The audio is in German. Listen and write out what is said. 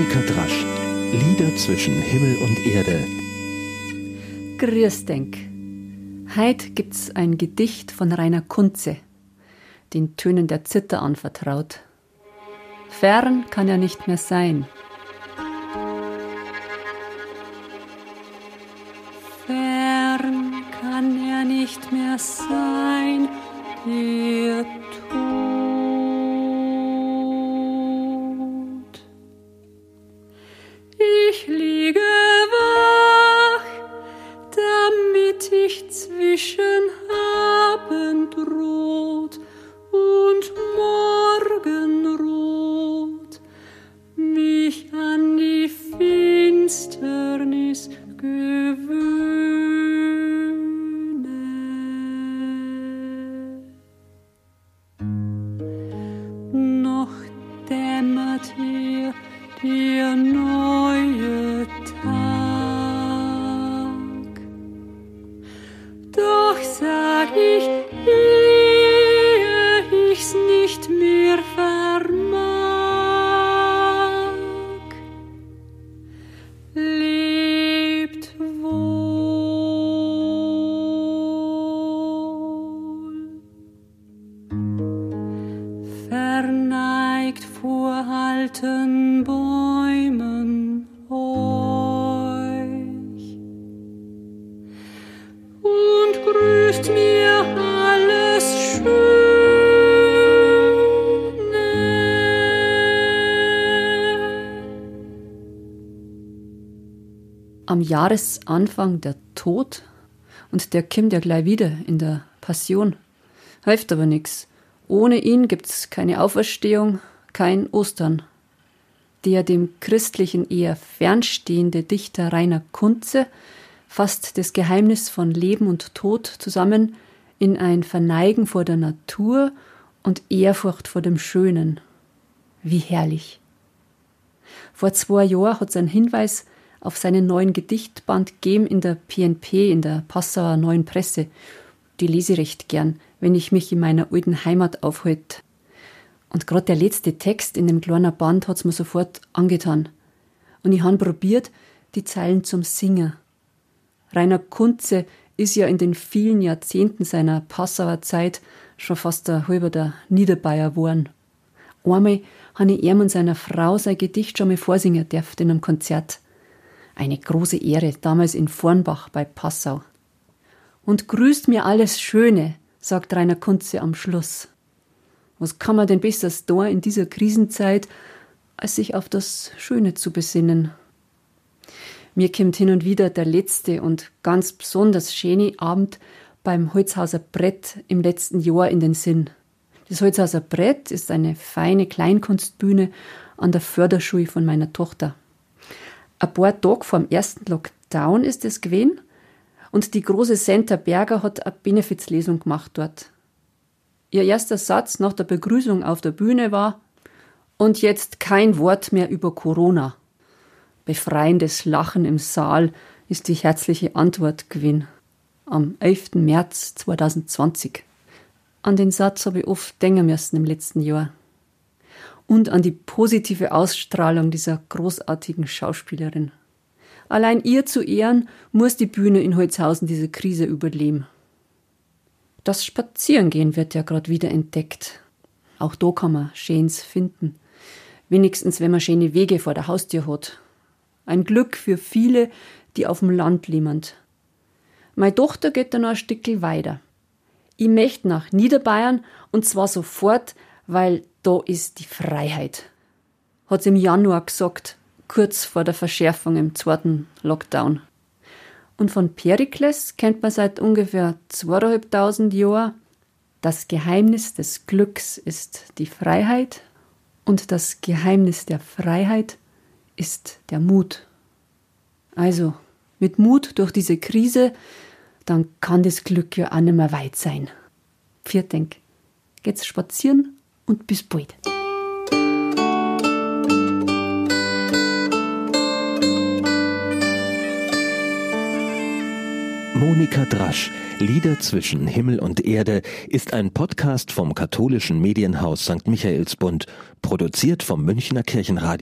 Monika Drasch. Lieder zwischen Himmel und Erde. Grüß denk. Heit gibt's ein Gedicht von Rainer Kunze, den Tönen der Zither anvertraut. Fern kann er nicht mehr sein. Fern kann er nicht mehr sein, der der neue Tag. Doch sag ich, ich's nicht mehr vermag, lebt wohl. Verneigt vor alten am Jahresanfang der Tod und der kommt ja gleich wieder in der Passion. Hilft aber nichts. Ohne ihn gibt's keine Auferstehung, kein Ostern. Der dem Christlichen eher fernstehende Dichter Rainer Kunze fasst das Geheimnis von Leben und Tod zusammen in ein Verneigen vor der Natur und Ehrfurcht vor dem Schönen. Wie herrlich. Vor zwei Jahren hat sein Hinweis auf seinen neuen Gedichtband gegeben in der PNP, in der Passauer Neuen Presse. Die lese ich recht gern, wenn ich mich in meiner alten Heimat aufhalte. Und gerade der letzte Text in dem kleinen Band hat's mir sofort angetan. Und ich han probiert, die Zeilen zum Singen. Rainer Kunze ist ja in den vielen Jahrzehnten seiner Passauer Zeit schon fast der halber der Niederbayer geworden. Einmal habe ich ihm und seiner Frau sein Gedicht schon mal vorsingen dürfen in einem Konzert. Eine große Ehre, damals in Vornbach bei Passau. Und grüßt mir alles Schöne, sagt Rainer Kunze am Schluss. Was kann man denn besser da in dieser Krisenzeit, als sich auf das Schöne zu besinnen? Mir kommt hin und wieder der letzte und ganz besonders schöne Abend beim Holzhauser Brett im letzten Jahr in den Sinn. Das Holzhauser Brett ist eine feine Kleinkunstbühne an der Förderschule von meiner Tochter. Ein paar Tage vor dem ersten Lockdown ist es gewesen. Und die große Senta Berger hat eine Benefizlesung gemacht dort. Ihr erster Satz nach der Begrüßung auf der Bühne war, und jetzt kein Wort mehr über Corona. Befreiendes Lachen im Saal ist die herzliche Antwort gewesen. Am 11. März 2020. An den Satz habe ich oft denken müssen im letzten Jahr und an die positive Ausstrahlung dieser großartigen Schauspielerin. Allein ihr zu ehren, muss die Bühne in Holzhausen diese Krise überleben. Das Spazierengehen wird ja gerade wieder entdeckt. Auch da kann man Schönes finden. Wenigstens, wenn man schöne Wege vor der Haustür hat. Ein Glück für viele, die auf dem Land leben. Meine Tochter geht dann noch ein Stückchen weiter. Ich möchte nach Niederbayern und zwar sofort, weil da ist die Freiheit. Hat sie im Januar gesagt, kurz vor der Verschärfung im zweiten Lockdown. Und von Perikles kennt man seit ungefähr zweieinhalbtausend Jahren, das Geheimnis des Glücks ist die Freiheit und das Geheimnis der Freiheit ist der Mut. Also, mit Mut durch diese Krise, dann kann das Glück ja auch nicht mehr weit sein. Viertdenk. Geht's spazieren und bis bald. Monika Drasch, Lieder zwischen Himmel und Erde, ist ein Podcast vom katholischen Medienhaus St. Michaelsbund, produziert vom Münchner Kirchenradio.